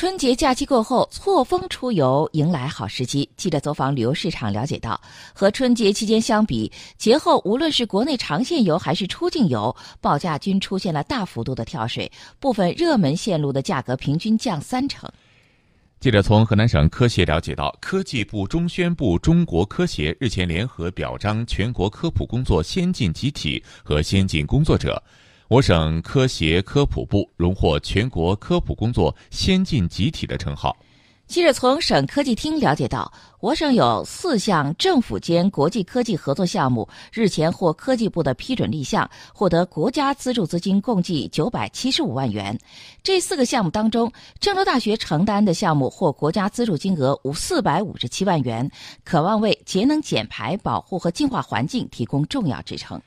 春节假期过后，错峰出游迎来好时机。记者走访旅游市场了解到，和春节期间相比，节后无论是国内长线游还是出境游，报价均出现了大幅度的跳水，部分热门线路的价格平均降三成。记者从河南省科协了解到，科技部中宣部中国科协日前联合表彰全国科普工作先进集体和先进工作者。我省科协科普部荣获全国科普工作先进集体的称号。记者从省科技厅了解到，我省有四项政府间国际科技合作项目日前获科技部的批准立项，获得国家资助资金共计九百七十五万元。这四个项目当中，郑州大学承担的项目获国家资助金额五四百五十七万元，渴望为节能减排、保护和净化环境提供重要支撑。